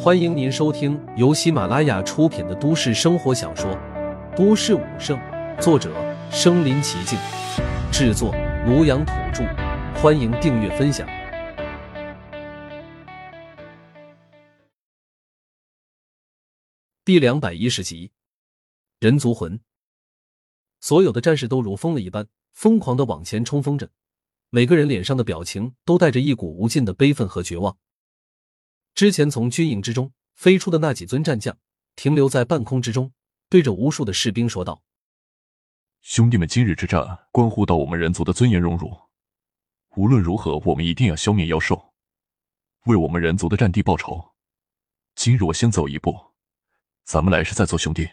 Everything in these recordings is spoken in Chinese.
欢迎您收听由喜马拉雅出品的都市生活小说《都市武圣》，作者：身临其境，制作：庐阳土著。欢迎订阅分享。第两百一十集，人族魂。所有的战士都如疯了一般，疯狂的往前冲锋着，每个人脸上的表情都带着一股无尽的悲愤和绝望。之前从军营之中飞出的那几尊战将，停留在半空之中，对着无数的士兵说道：“兄弟们，今日之战关乎到我们人族的尊严荣辱。无论如何，我们一定要消灭妖兽，为我们人族的战地报仇。今日我先走一步，咱们来世再做兄弟。”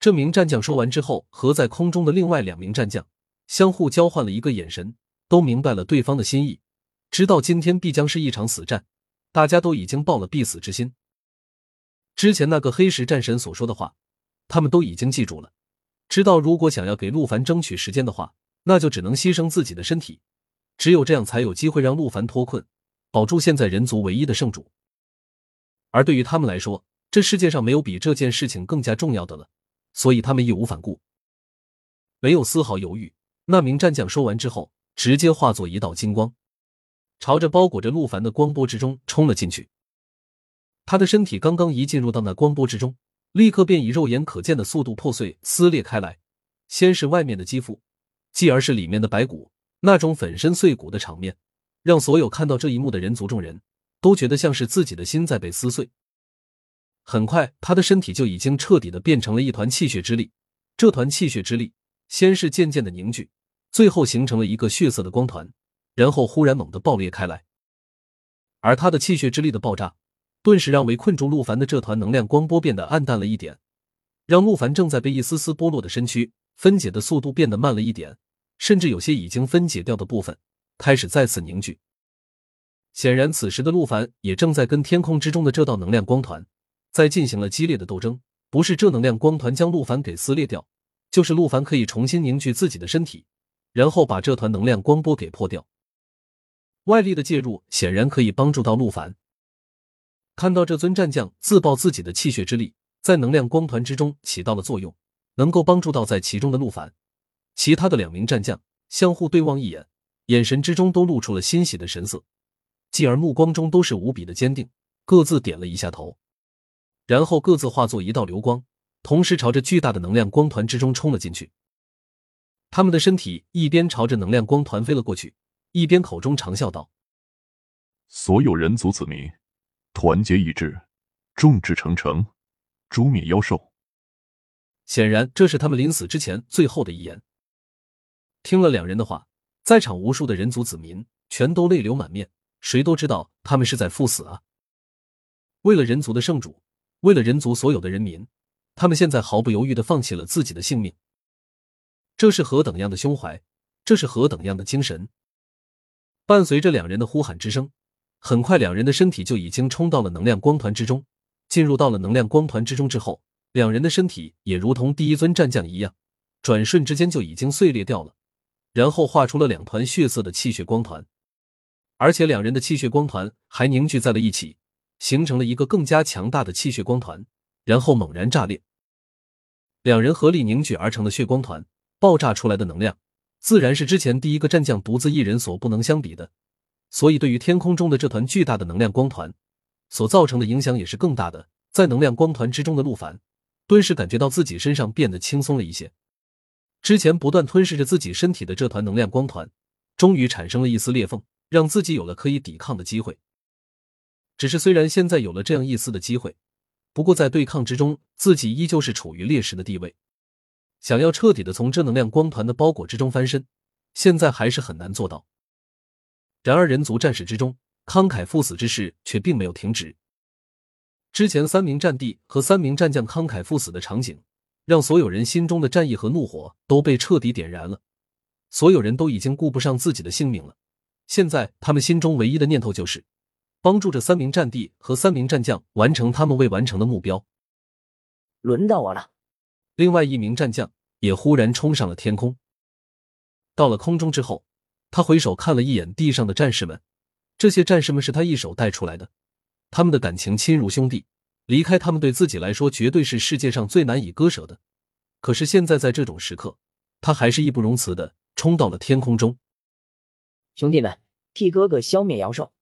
这名战将说完之后，和在空中的另外两名战将相互交换了一个眼神，都明白了对方的心意，知道今天必将是一场死战。大家都已经抱了必死之心。之前那个黑石战神所说的话，他们都已经记住了。知道如果想要给陆凡争取时间的话，那就只能牺牲自己的身体，只有这样才有机会让陆凡脱困，保住现在人族唯一的圣主。而对于他们来说，这世界上没有比这件事情更加重要的了，所以他们义无反顾，没有丝毫犹豫。那名战将说完之后，直接化作一道金光。朝着包裹着陆凡的光波之中冲了进去。他的身体刚刚一进入到那光波之中，立刻便以肉眼可见的速度破碎撕裂开来。先是外面的肌肤，继而是里面的白骨，那种粉身碎骨的场面，让所有看到这一幕的人族众人都觉得像是自己的心在被撕碎。很快，他的身体就已经彻底的变成了一团气血之力。这团气血之力先是渐渐的凝聚，最后形成了一个血色的光团。然后忽然猛地爆裂开来，而他的气血之力的爆炸，顿时让围困住陆凡的这团能量光波变得暗淡了一点，让陆凡正在被一丝丝剥落的身躯分解的速度变得慢了一点，甚至有些已经分解掉的部分开始再次凝聚。显然，此时的陆凡也正在跟天空之中的这道能量光团在进行了激烈的斗争。不是这能量光团将陆凡给撕裂掉，就是陆凡可以重新凝聚自己的身体，然后把这团能量光波给破掉。外力的介入显然可以帮助到陆凡。看到这尊战将自爆自己的气血之力，在能量光团之中起到了作用，能够帮助到在其中的陆凡。其他的两名战将相互对望一眼，眼神之中都露出了欣喜的神色，继而目光中都是无比的坚定，各自点了一下头，然后各自化作一道流光，同时朝着巨大的能量光团之中冲了进去。他们的身体一边朝着能量光团飞了过去。一边口中长笑道：“所有人族子民，团结一致，众志成城，诛灭妖兽。”显然，这是他们临死之前最后的遗言。听了两人的话，在场无数的人族子民全都泪流满面，谁都知道他们是在赴死啊！为了人族的圣主，为了人族所有的人民，他们现在毫不犹豫的放弃了自己的性命。这是何等样的胸怀，这是何等样的精神！伴随着两人的呼喊之声，很快两人的身体就已经冲到了能量光团之中。进入到了能量光团之中之后，两人的身体也如同第一尊战将一样，转瞬之间就已经碎裂掉了，然后化出了两团血色的气血光团，而且两人的气血光团还凝聚在了一起，形成了一个更加强大的气血光团，然后猛然炸裂。两人合力凝聚而成的血光团爆炸出来的能量。自然是之前第一个战将独自一人所不能相比的，所以对于天空中的这团巨大的能量光团所造成的影响也是更大的。在能量光团之中的陆凡，顿时感觉到自己身上变得轻松了一些。之前不断吞噬着自己身体的这团能量光团，终于产生了一丝裂缝，让自己有了可以抵抗的机会。只是虽然现在有了这样一丝的机会，不过在对抗之中，自己依旧是处于劣势的地位。想要彻底的从正能量光团的包裹之中翻身，现在还是很难做到。然而，人族战士之中慷慨赴死之事却并没有停止。之前三名战帝和三名战将慷慨赴死的场景，让所有人心中的战意和怒火都被彻底点燃了。所有人都已经顾不上自己的性命了，现在他们心中唯一的念头就是帮助这三名战帝和三名战将完成他们未完成的目标。轮到我了。另外一名战将也忽然冲上了天空。到了空中之后，他回首看了一眼地上的战士们，这些战士们是他一手带出来的，他们的感情亲如兄弟，离开他们对自己来说绝对是世界上最难以割舍的。可是现在在这种时刻，他还是义不容辞的冲到了天空中。兄弟们，替哥哥消灭妖兽！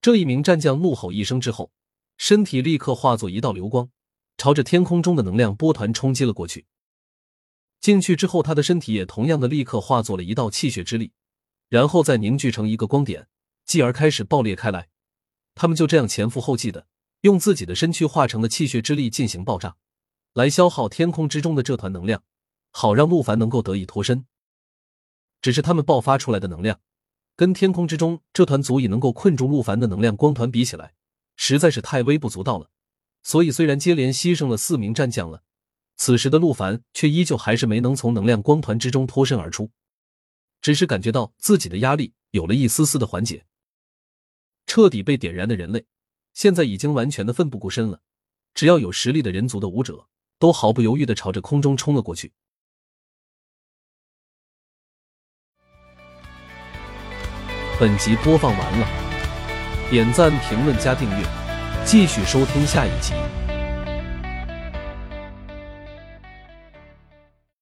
这一名战将怒吼一声之后，身体立刻化作一道流光，朝着天空中的能量波团冲击了过去。进去之后，他的身体也同样的立刻化作了一道气血之力，然后再凝聚成一个光点，继而开始爆裂开来。他们就这样前赴后继的用自己的身躯化成的气血之力进行爆炸，来消耗天空之中的这团能量，好让陆凡能够得以脱身。只是他们爆发出来的能量，跟天空之中这团足以能够困住陆凡的能量光团比起来，实在是太微不足道了。所以虽然接连牺牲了四名战将了。此时的陆凡却依旧还是没能从能量光团之中脱身而出，只是感觉到自己的压力有了一丝丝的缓解。彻底被点燃的人类，现在已经完全的奋不顾身了。只要有实力的人族的武者，都毫不犹豫的朝着空中冲了过去。本集播放完了，点赞、评论、加订阅，继续收听下一集。